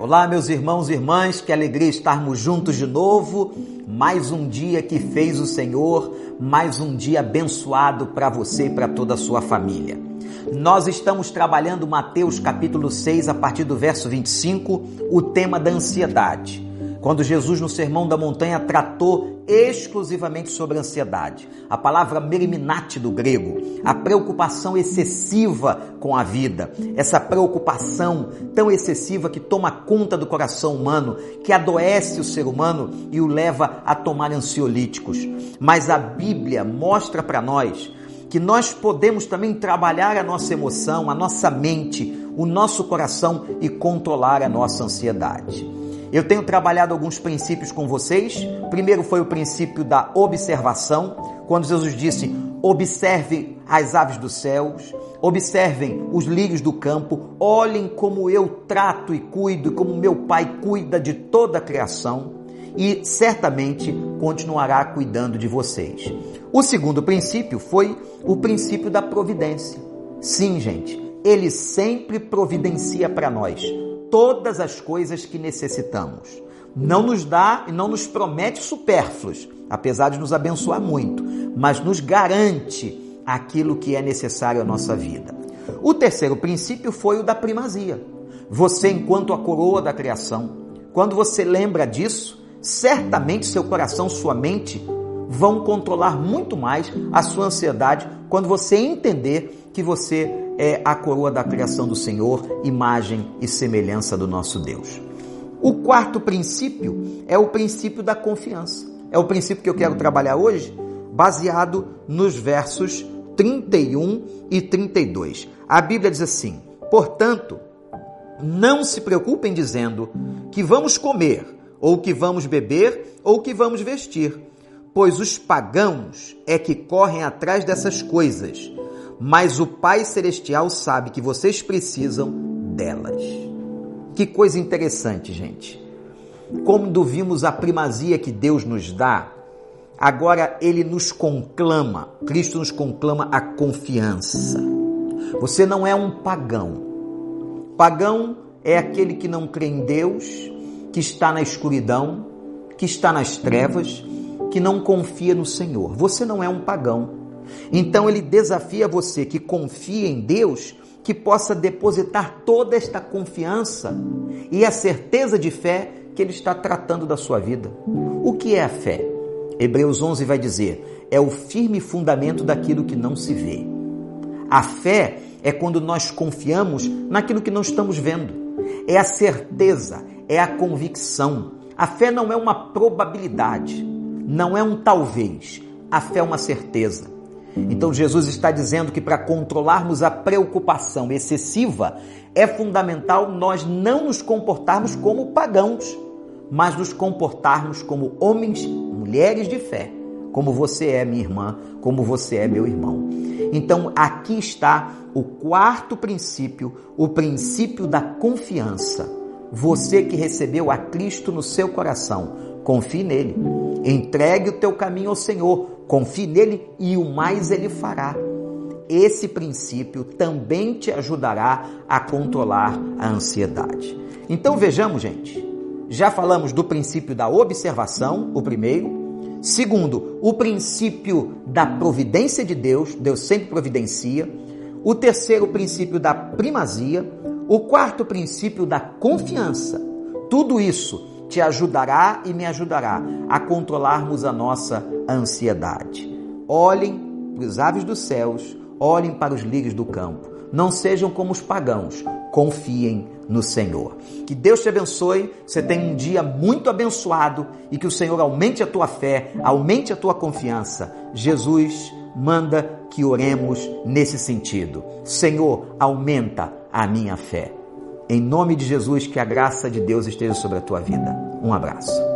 Olá, meus irmãos e irmãs, que alegria estarmos juntos de novo. Mais um dia que fez o Senhor, mais um dia abençoado para você e para toda a sua família. Nós estamos trabalhando Mateus capítulo 6, a partir do verso 25, o tema da ansiedade quando Jesus no Sermão da Montanha tratou exclusivamente sobre ansiedade. A palavra meriminate do grego, a preocupação excessiva com a vida, essa preocupação tão excessiva que toma conta do coração humano, que adoece o ser humano e o leva a tomar ansiolíticos. Mas a Bíblia mostra para nós que nós podemos também trabalhar a nossa emoção, a nossa mente, o nosso coração e controlar a nossa ansiedade. Eu tenho trabalhado alguns princípios com vocês. Primeiro foi o princípio da observação, quando Jesus disse: observem as aves dos céus, observem os lírios do campo, olhem como eu trato e cuido, e como meu Pai cuida de toda a criação, e certamente continuará cuidando de vocês. O segundo princípio foi o princípio da providência. Sim, gente, ele sempre providencia para nós todas as coisas que necessitamos. Não nos dá e não nos promete supérfluos, apesar de nos abençoar muito, mas nos garante aquilo que é necessário à nossa vida. O terceiro princípio foi o da primazia. Você, enquanto a coroa da criação, quando você lembra disso, certamente seu coração, sua mente vão controlar muito mais a sua ansiedade quando você entender que você é a coroa da criação do Senhor, imagem e semelhança do nosso Deus. O quarto princípio é o princípio da confiança. É o princípio que eu quero trabalhar hoje, baseado nos versos 31 e 32. A Bíblia diz assim: Portanto, não se preocupem dizendo que vamos comer, ou que vamos beber, ou que vamos vestir pois os pagãos é que correm atrás dessas coisas, mas o Pai Celestial sabe que vocês precisam delas. Que coisa interessante, gente. Quando vimos a primazia que Deus nos dá, agora Ele nos conclama, Cristo nos conclama a confiança. Você não é um pagão. Pagão é aquele que não crê em Deus, que está na escuridão, que está nas trevas, que não confia no Senhor. Você não é um pagão. Então ele desafia você que confia em Deus, que possa depositar toda esta confiança e a certeza de fé que ele está tratando da sua vida. O que é a fé? Hebreus 11 vai dizer: é o firme fundamento daquilo que não se vê. A fé é quando nós confiamos naquilo que não estamos vendo. É a certeza, é a convicção. A fé não é uma probabilidade não é um talvez, a fé é uma certeza. Então Jesus está dizendo que para controlarmos a preocupação excessiva é fundamental nós não nos comportarmos como pagãos, mas nos comportarmos como homens, mulheres de fé, como você é, minha irmã, como você é, meu irmão. Então aqui está o quarto princípio, o princípio da confiança. Você que recebeu a Cristo no seu coração, confie nele. Entregue o teu caminho ao Senhor, confie nele e o mais ele fará. Esse princípio também te ajudará a controlar a ansiedade. Então vejamos, gente. Já falamos do princípio da observação, o primeiro. Segundo, o princípio da providência de Deus, Deus sempre providencia. O terceiro, o princípio da primazia. O quarto princípio da confiança. Tudo isso te ajudará e me ajudará a controlarmos a nossa ansiedade. Olhem para os aves dos céus, olhem para os lírios do campo. Não sejam como os pagãos, confiem no Senhor. Que Deus te abençoe, você tenha um dia muito abençoado e que o Senhor aumente a tua fé, aumente a tua confiança. Jesus manda que oremos nesse sentido. Senhor, aumenta a minha fé. Em nome de Jesus, que a graça de Deus esteja sobre a tua vida. Um abraço.